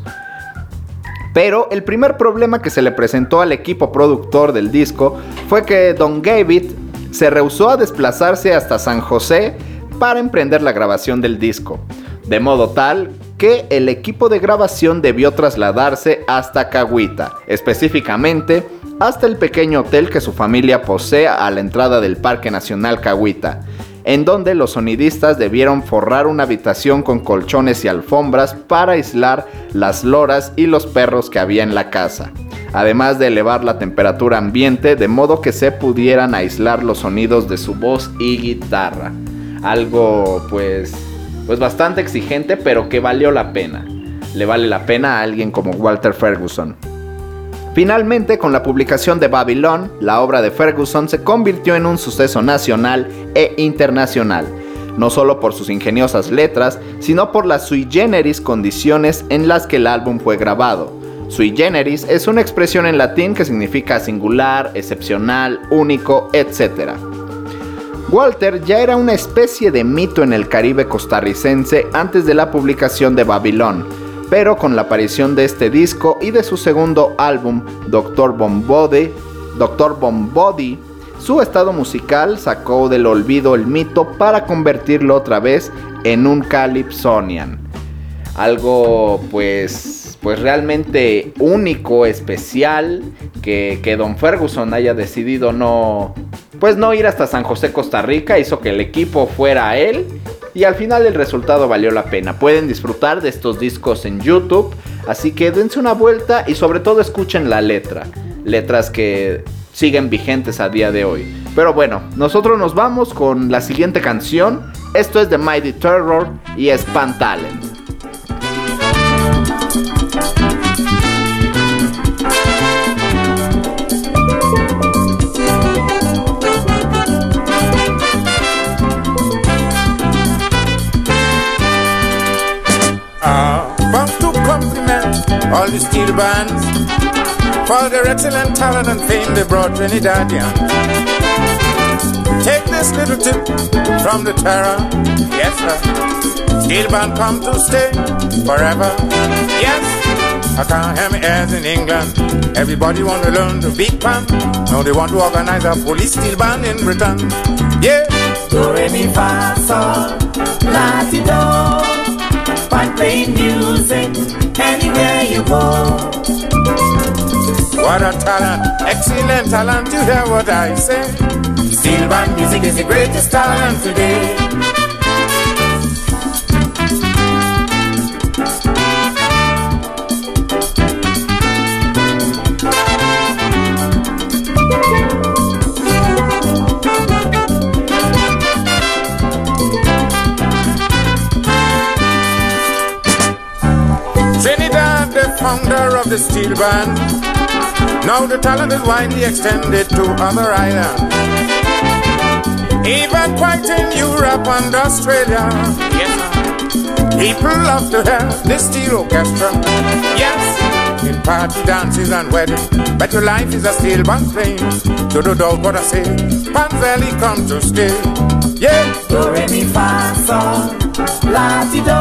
Pero el primer problema que se le presentó al equipo productor del disco fue que Don Gavit se rehusó a desplazarse hasta San José para emprender la grabación del disco, de modo tal que el equipo de grabación debió trasladarse hasta Cahuita, específicamente hasta el pequeño hotel que su familia posee a la entrada del Parque Nacional Cahuita, en donde los sonidistas debieron forrar una habitación con colchones y alfombras para aislar las loras y los perros que había en la casa, además de elevar la temperatura ambiente de modo que se pudieran aislar los sonidos de su voz y guitarra. Algo pues pues bastante exigente, pero que valió la pena. Le vale la pena a alguien como Walter Ferguson. Finalmente, con la publicación de Babylon, la obra de Ferguson se convirtió en un suceso nacional e internacional, no solo por sus ingeniosas letras, sino por las sui generis condiciones en las que el álbum fue grabado. Sui generis es una expresión en latín que significa singular, excepcional, único, etc. Walter ya era una especie de mito en el Caribe costarricense antes de la publicación de Babylon, pero con la aparición de este disco y de su segundo álbum, Doctor Bombody, Doctor Bombody, su estado musical sacó del olvido el mito para convertirlo otra vez en un Calypsonian. Algo pues pues realmente único, especial, que, que Don Ferguson haya decidido no, pues no ir hasta San José, Costa Rica, hizo que el equipo fuera a él y al final el resultado valió la pena. Pueden disfrutar de estos discos en YouTube, así que dense una vuelta y sobre todo escuchen la letra. Letras que siguen vigentes a día de hoy. Pero bueno, nosotros nos vamos con la siguiente canción. Esto es de Mighty Terror y es. The steel bands for their excellent talent and fame they brought Trinidadian. Take this little tip from the terror, yes sir. Steel band come to stay forever, yes. I can't hear me as in England. Everybody want to learn the big band. Now they want to organize a police steel band in Britain. Yeah. Do re mi fa sol la do. Fun playing music anywhere you go. What a talent, excellent talent, you hear what I say. Steel band music is the greatest talent today. Founder of the steel band. Now the talent is widely extended to other islands. Even quite in Europe and Australia. Yes, sir. People love to hear the steel orchestra. Yes, in party dances and weddings. But your life is a steel band thing. To the dog what I say. Panzelli come to stay. Yeah. Do re mi fa sol la ti do.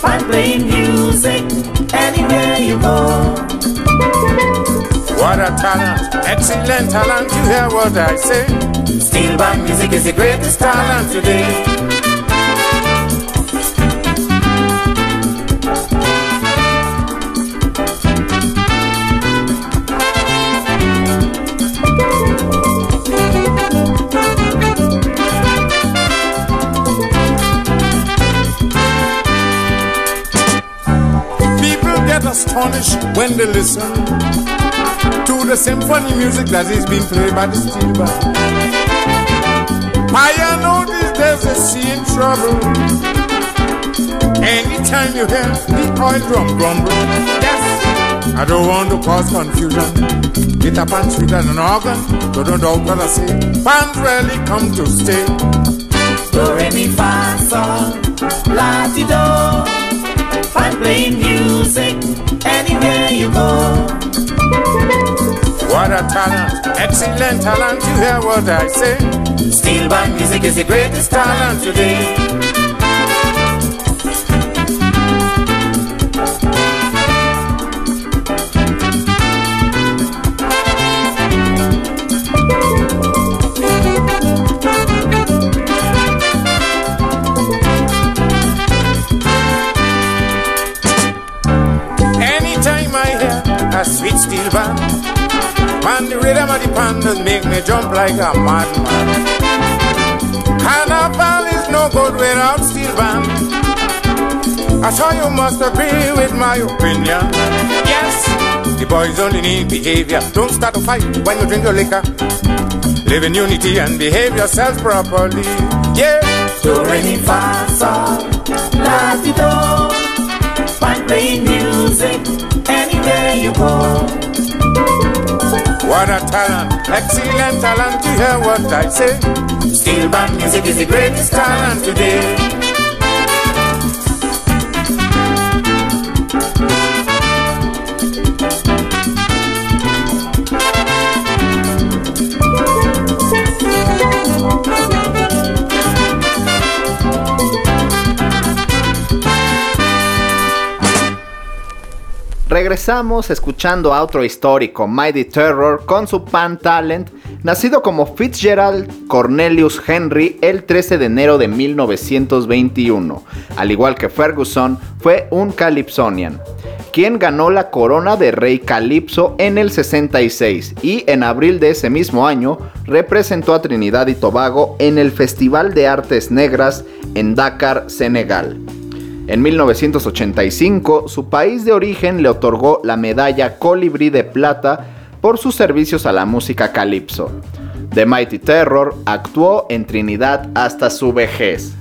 Fun playing music anywhere you go. What a talent, excellent talent, you hear what I say. Steel band music is the greatest talent today. Astonished when they listen to the symphony music that is being played by the steel band. I know these days they see in trouble. Anytime you hear the oil drum grumble, yes, I don't want to cause confusion. Get and sweet and an organ, so don't doubt what I say. Fans rarely come to stay. Do re mi fa sol la ti do. Fun playing music anywhere you go. What a talent, excellent talent, you hear what I say. Steel band music is the greatest talent today. Band, man, the rhythm of the pandas make me jump like a madman. Carnival is no good without steel band. I sure you must agree with my opinion. Yes, the boys only need behavior. Don't start a fight when you drink your liquor. Live in unity and behave yourself properly. Yeah. Do re mi fa sol la. Fun playing music anywhere you go. What a talent, excellent talent, you hear what I say. Steel band music is the greatest talent today. Regresamos escuchando a otro histórico, Mighty Terror, con su pan talent, nacido como Fitzgerald Cornelius Henry el 13 de enero de 1921. Al igual que Ferguson, fue un calypsonian, quien ganó la corona de rey calipso en el 66 y en abril de ese mismo año representó a Trinidad y Tobago en el Festival de Artes Negras en Dakar, Senegal. En 1985, su país de origen le otorgó la medalla Colibrí de Plata por sus servicios a la música calipso. The Mighty Terror actuó en Trinidad hasta su vejez.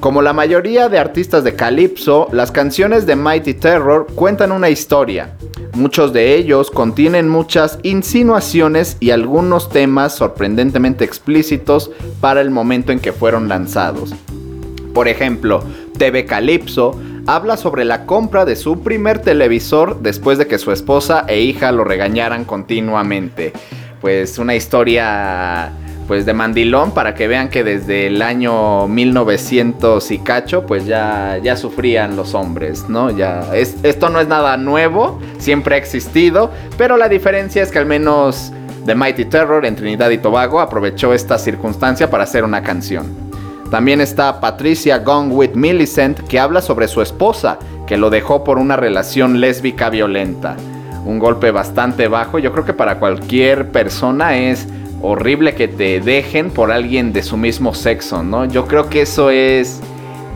Como la mayoría de artistas de calipso, las canciones de Mighty Terror cuentan una historia. Muchos de ellos contienen muchas insinuaciones y algunos temas sorprendentemente explícitos para el momento en que fueron lanzados. Por ejemplo, TV Calypso habla sobre la compra de su primer televisor después de que su esposa e hija lo regañaran continuamente. Pues una historia pues de mandilón para que vean que desde el año 1900 y cacho pues ya, ya sufrían los hombres, ¿no? Ya es, esto no es nada nuevo, siempre ha existido, pero la diferencia es que al menos The Mighty Terror en Trinidad y Tobago aprovechó esta circunstancia para hacer una canción. También está Patricia Gone with Millicent, que habla sobre su esposa, que lo dejó por una relación lésbica violenta. Un golpe bastante bajo, yo creo que para cualquier persona es horrible que te dejen por alguien de su mismo sexo, ¿no? Yo creo que eso es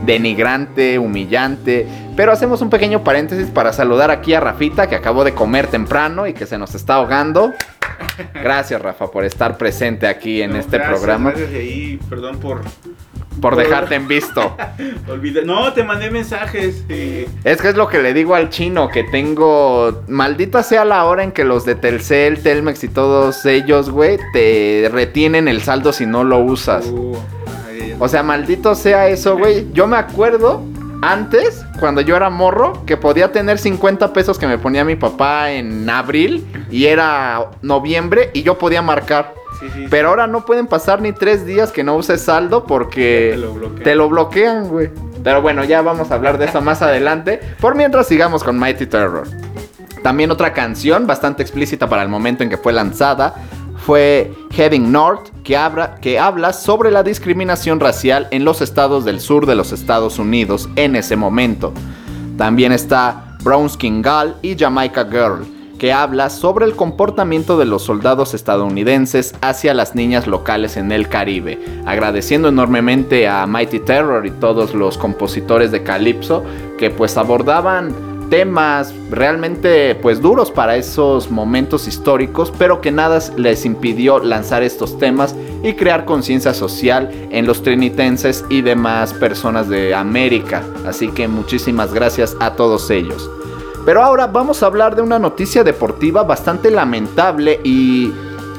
denigrante, humillante. Pero hacemos un pequeño paréntesis para saludar aquí a Rafita, que acabó de comer temprano y que se nos está ahogando. Gracias, Rafa, por estar presente aquí en este programa. Gracias ahí, perdón por por dejarte en visto. [laughs] No, te mandé mensajes. Es que es lo que le digo al chino, que tengo... Maldita sea la hora en que los de Telcel, Telmex y todos ellos, güey, te retienen el saldo si no lo usas. Uh, o sea, maldito sea eso, güey. Yo me acuerdo antes, cuando yo era morro, que podía tener 50 pesos que me ponía mi papá en abril y era noviembre y yo podía marcar. Pero ahora no pueden pasar ni tres días que no uses saldo porque te lo bloquean, güey. Pero bueno, ya vamos a hablar de eso más adelante. Por mientras sigamos con Mighty Terror. También otra canción bastante explícita para el momento en que fue lanzada fue Heading North, que habla, que habla sobre la discriminación racial en los estados del sur de los Estados Unidos en ese momento. También está Brown Skin Girl y Jamaica Girl, que habla sobre el comportamiento de los soldados estadounidenses hacia las niñas locales en el Caribe, agradeciendo enormemente a Mighty Terror y todos los compositores de Calypso que pues abordaban temas realmente pues duros para esos momentos históricos, pero que nada les impidió lanzar estos temas y crear conciencia social en los trinitenses y demás personas de América. Así que muchísimas gracias a todos ellos. Pero ahora vamos a hablar de una noticia deportiva bastante lamentable y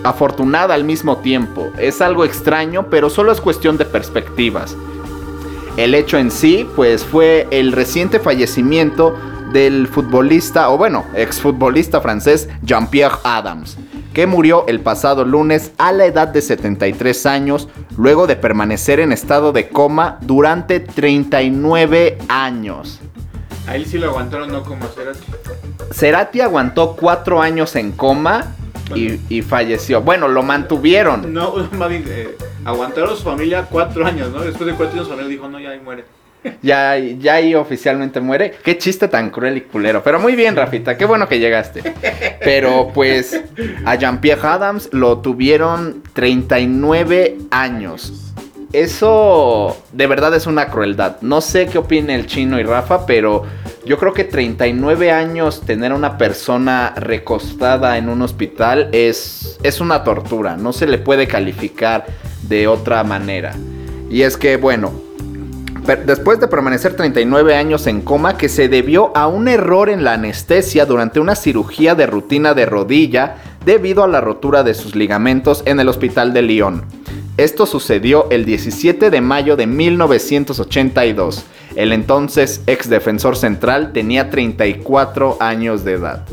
afortunada al mismo tiempo. Es algo extraño, pero solo es cuestión de perspectivas. El hecho en sí, pues fue el reciente fallecimiento del futbolista, o bueno, exfutbolista francés Jean-Pierre Adams, que murió el pasado lunes a la edad de 73 años, luego de permanecer en estado de coma durante 39 años. A él sí lo aguantaron, no como Cerati. Cerati aguantó cuatro años en coma y, falleció. Bueno, lo mantuvieron. No, [laughs] más bien, eh, aguantaron su familia cuatro años, ¿no? Después de cuatro años su familia dijo, no, ya ahí muere. Ya, ya ahí oficialmente muere. Qué chiste tan cruel y culero. Pero muy bien, Rafita, qué bueno que llegaste. Pero pues a Jean-Pierre Adams lo tuvieron 39 años eso de verdad es una crueldad. No sé qué opine el chino y Rafa, pero yo creo que 39 años tener a una persona recostada en un hospital es, es una tortura. No se le puede calificar de otra manera. Y es que, bueno, después de permanecer 39 años en coma que se debió a un error en la anestesia durante una cirugía de rutina de rodilla debido a la rotura de sus ligamentos en el hospital de Lyon. Esto sucedió el 17 de mayo de 1982. El entonces ex defensor central tenía 34 años de edad.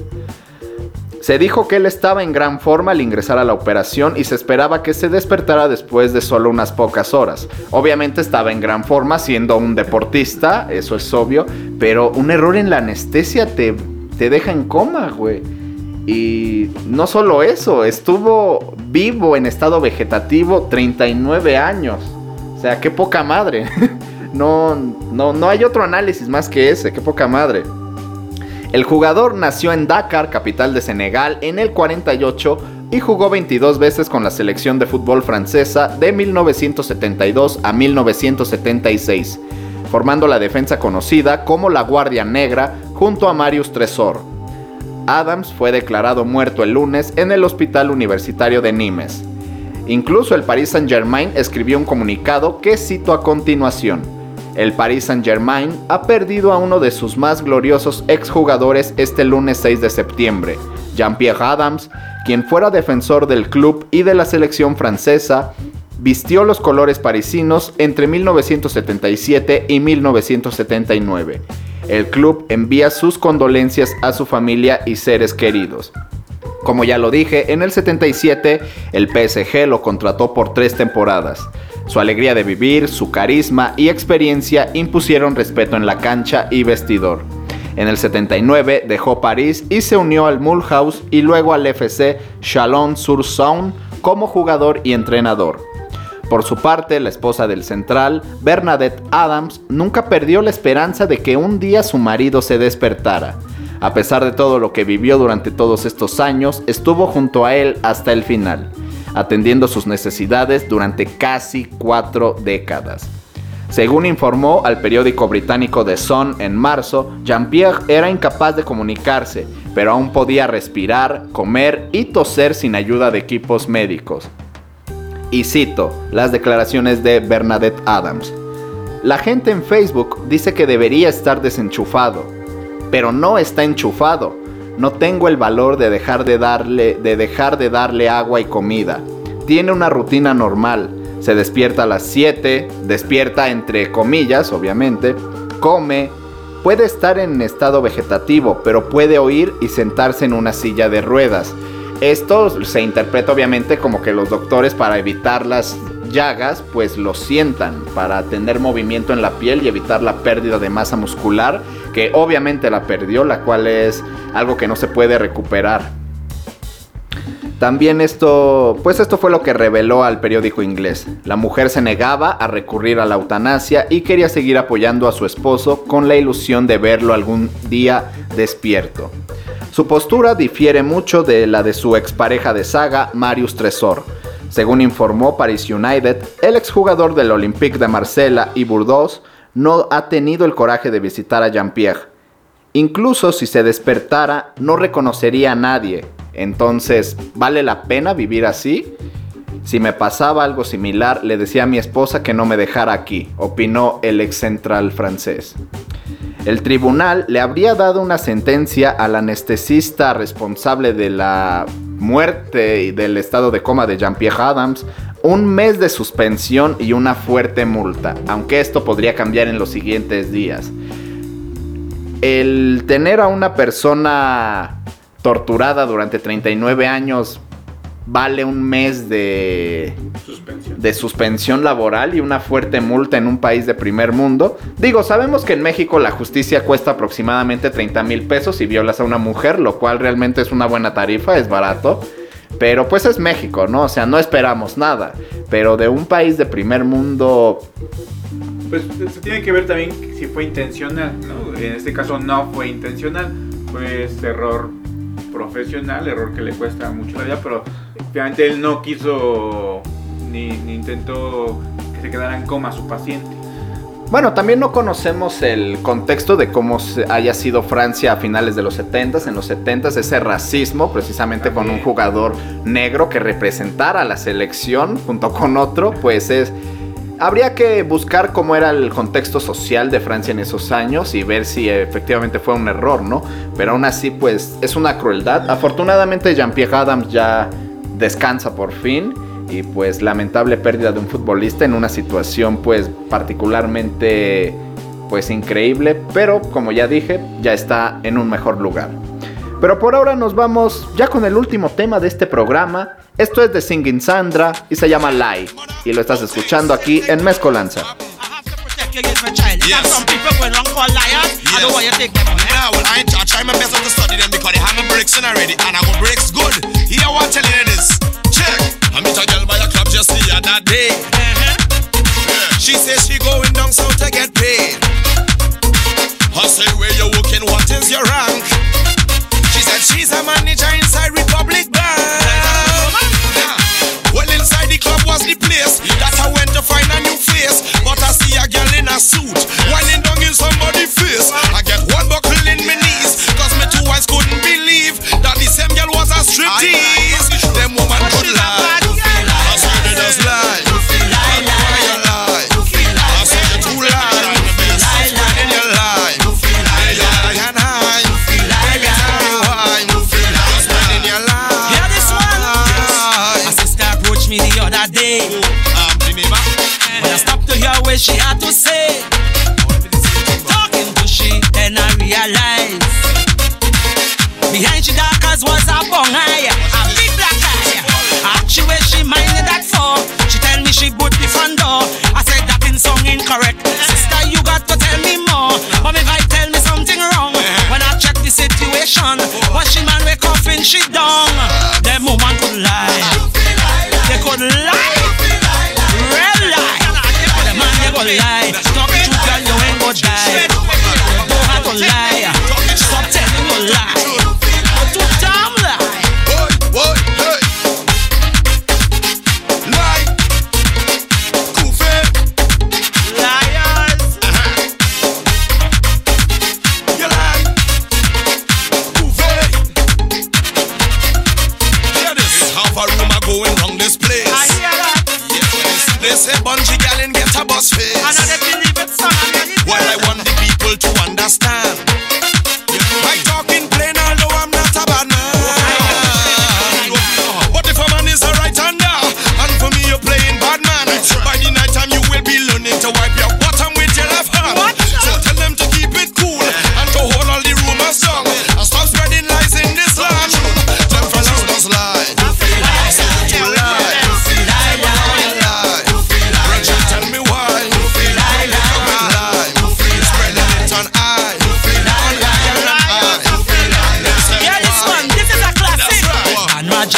Se dijo que él estaba en gran forma al ingresar a la operación y se esperaba que se despertara después de solo unas pocas horas. Obviamente estaba en gran forma siendo un deportista, eso es obvio, pero un error en la anestesia te te deja en coma, güey. Y no solo eso, estuvo vivo en estado vegetativo 39 años. O sea, qué poca madre. [laughs] no, no, no hay otro análisis más que ese, qué poca madre. El jugador nació en Dakar, capital de Senegal, en el 48 y jugó 22 veces con la selección de fútbol francesa de 1972 a 1976, formando la defensa conocida como la Guardia Negra junto a Marius Tresor. Adams fue declarado muerto el lunes en el Hospital Universitario de Nimes. Incluso el Paris Saint-Germain escribió un comunicado que cito a continuación. El Paris Saint-Germain ha perdido a uno de sus más gloriosos exjugadores este lunes 6 de septiembre, Jean-Pierre Adams, quien fuera defensor del club y de la selección francesa, vistió los colores parisinos entre 1977 y 1979. El club envía sus condolencias a su familia y seres queridos. Como ya lo dije, en el 77 el PSG lo contrató por tres temporadas. Su alegría de vivir, su carisma y experiencia impusieron respeto en la cancha y vestidor. En el 79 dejó París y se unió al Mulhouse y luego al FC Chalon-sur-Saône como jugador y entrenador. Por su parte, la esposa del central, Bernadette Adams, nunca perdió la esperanza de que un día su marido se despertara. A pesar de todo lo que vivió durante todos estos años, estuvo junto a él hasta el final, atendiendo sus necesidades durante casi cuatro décadas. Según informó al periódico británico The Sun en marzo, Jean-Pierre era incapaz de comunicarse, pero aún podía respirar, comer y toser sin ayuda de equipos médicos. Y cito las declaraciones de Bernadette Adams. La gente en Facebook dice que debería estar desenchufado, pero no está enchufado. No tengo el valor de dejar de darle, de dejar de darle agua y comida. Tiene una rutina normal. Se despierta a las 7, despierta entre comillas, obviamente, come, puede estar en estado vegetativo, pero puede oír y sentarse en una silla de ruedas. Esto se interpreta obviamente como que los doctores para evitar las llagas pues lo sientan para tener movimiento en la piel y evitar la pérdida de masa muscular que obviamente la perdió la cual es algo que no se puede recuperar. También esto, pues esto fue lo que reveló al periódico inglés. La mujer se negaba a recurrir a la eutanasia y quería seguir apoyando a su esposo con la ilusión de verlo algún día despierto. Su postura difiere mucho de la de su expareja de saga, Marius Tresor. Según informó Paris United, el exjugador del Olympique de Marsella y Bordeaux no ha tenido el coraje de visitar a Jean-Pierre. Incluso si se despertara, no reconocería a nadie. Entonces, ¿vale la pena vivir así? Si me pasaba algo similar, le decía a mi esposa que no me dejara aquí, opinó el ex central francés. El tribunal le habría dado una sentencia al anestesista responsable de la muerte y del estado de coma de Jean-Pierre Adams, un mes de suspensión y una fuerte multa, aunque esto podría cambiar en los siguientes días. El tener a una persona torturada durante 39 años vale un mes de Suspensión. de suspensión laboral y una fuerte multa en un país de primer mundo. Digo, sabemos que en México la justicia cuesta aproximadamente 30 mil pesos si violas a una mujer, lo cual realmente es una buena tarifa, es barato. Pero pues es México, ¿no? O sea, no esperamos nada. Pero de un país de primer mundo, Pues se tiene que ver también si fue intencional, ¿no? En este caso no fue intencional, fue este error profesional, error que le cuesta mucho la vida, pero obviamente él no quiso ni, ni intentó que se quedara en coma su paciente. Bueno, también no conocemos el contexto de cómo haya sido Francia a finales de los 70s. En los 70s ese racismo, precisamente con un jugador negro que representara a la selección junto con otro, pues es... Habría que buscar cómo era el contexto social de Francia en esos años y ver si efectivamente fue un error, ¿no? Pero aún así, pues es una crueldad. Afortunadamente Jean-Pierre Adams ya descansa por fin y pues lamentable pérdida de un futbolista en una situación pues particularmente pues increíble, pero como ya dije, ya está en un mejor lugar. Pero por ahora nos vamos ya con el último tema de este programa. Esto es de Singing Sandra y se llama Lie. Y lo estás escuchando aquí en Mezcolanza. I my best to study man already, and I go breaks good. Here, what telling you this? Check. I meet a girl by a club just the other day. She says she going down to get paid. She she's a manager inside Republic Bank. Well, inside the club was the place that I went to find a new face. But I see a girl in a suit, whining down in somebody's face. I get one buckle in my knees, cause my two eyes couldn't believe that the same girl was a striptease. Them woman could lie.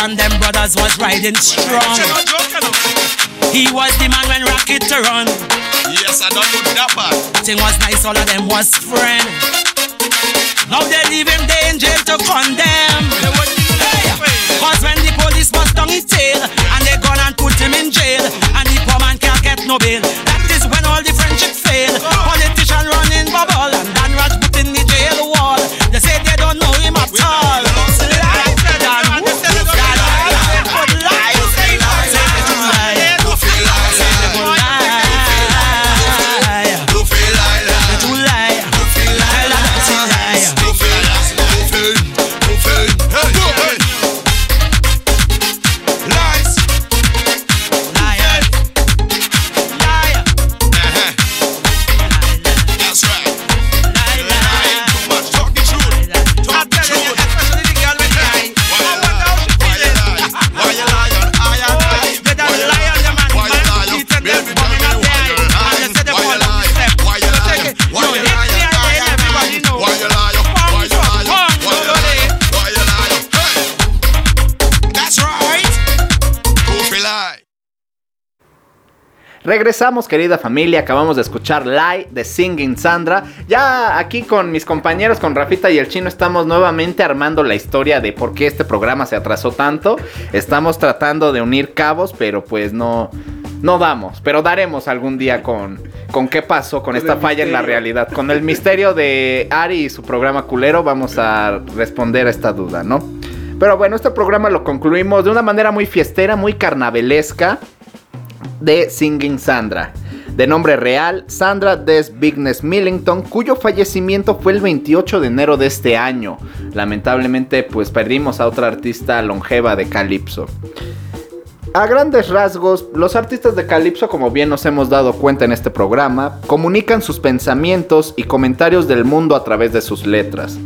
And them brothers was riding strong. He was the man when rocket to run. Yes, I don't do that bad. Thing was nice, all of them was friend. Now they leave him there in jail to condemn. Cause when the police bust down his tail and they gone and put him in jail and the poor man can't get no bail. That is when all the friendship fail. Politician running bubble Regresamos, querida familia. Acabamos de escuchar Lie de Singing Sandra. Ya aquí con mis compañeros, con Rafita y el chino, estamos nuevamente armando la historia de por qué este programa se atrasó tanto. Estamos tratando de unir cabos, pero pues no, no damos. Pero daremos algún día con, con qué pasó con esta falla en la realidad. Con el misterio de Ari y su programa culero, vamos a responder a esta duda, ¿no? Pero bueno, este programa lo concluimos de una manera muy fiestera, muy carnavalesca de Singing Sandra. De nombre real, Sandra Des Bigness Millington, cuyo fallecimiento fue el 28 de enero de este año. Lamentablemente, pues perdimos a otra artista longeva de Calypso. A grandes rasgos, los artistas de Calypso, como bien nos hemos dado cuenta en este programa, comunican sus pensamientos y comentarios del mundo a través de sus letras.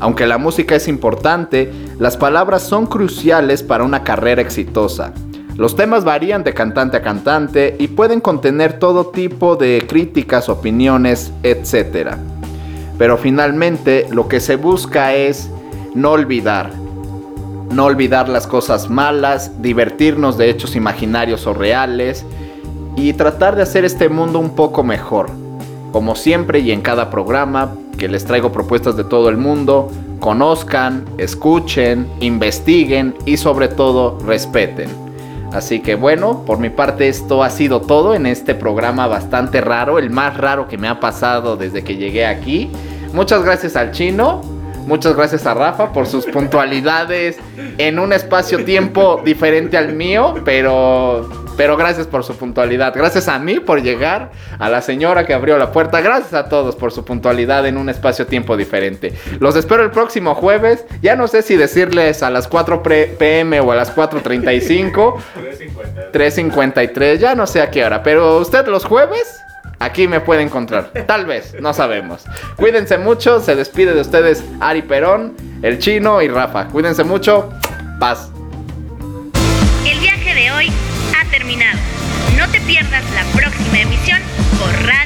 Aunque la música es importante, las palabras son cruciales para una carrera exitosa. Los temas varían de cantante a cantante y pueden contener todo tipo de críticas, opiniones, etc. Pero finalmente lo que se busca es no olvidar, no olvidar las cosas malas, divertirnos de hechos imaginarios o reales y tratar de hacer este mundo un poco mejor. Como siempre y en cada programa que les traigo propuestas de todo el mundo, conozcan, escuchen, investiguen y sobre todo respeten. Así que bueno, por mi parte esto ha sido todo en este programa bastante raro, el más raro que me ha pasado desde que llegué aquí. Muchas gracias al chino, muchas gracias a Rafa por sus puntualidades en un espacio-tiempo [laughs] diferente al mío, pero pero gracias por su puntualidad. Gracias a mí por llegar, a la señora que abrió la puerta. Gracias a todos por su puntualidad en un espacio-tiempo diferente. Los espero el próximo jueves. Ya no sé si decirles a las 4 pm o a las 4.35. 3.53. Ya no sé a qué hora. Pero usted los jueves. Aquí me puede encontrar. Tal vez, no sabemos. Cuídense mucho. Se despide de ustedes Ari Perón, el chino y Rafa. Cuídense mucho. Paz. pierdas la próxima emisión por Radio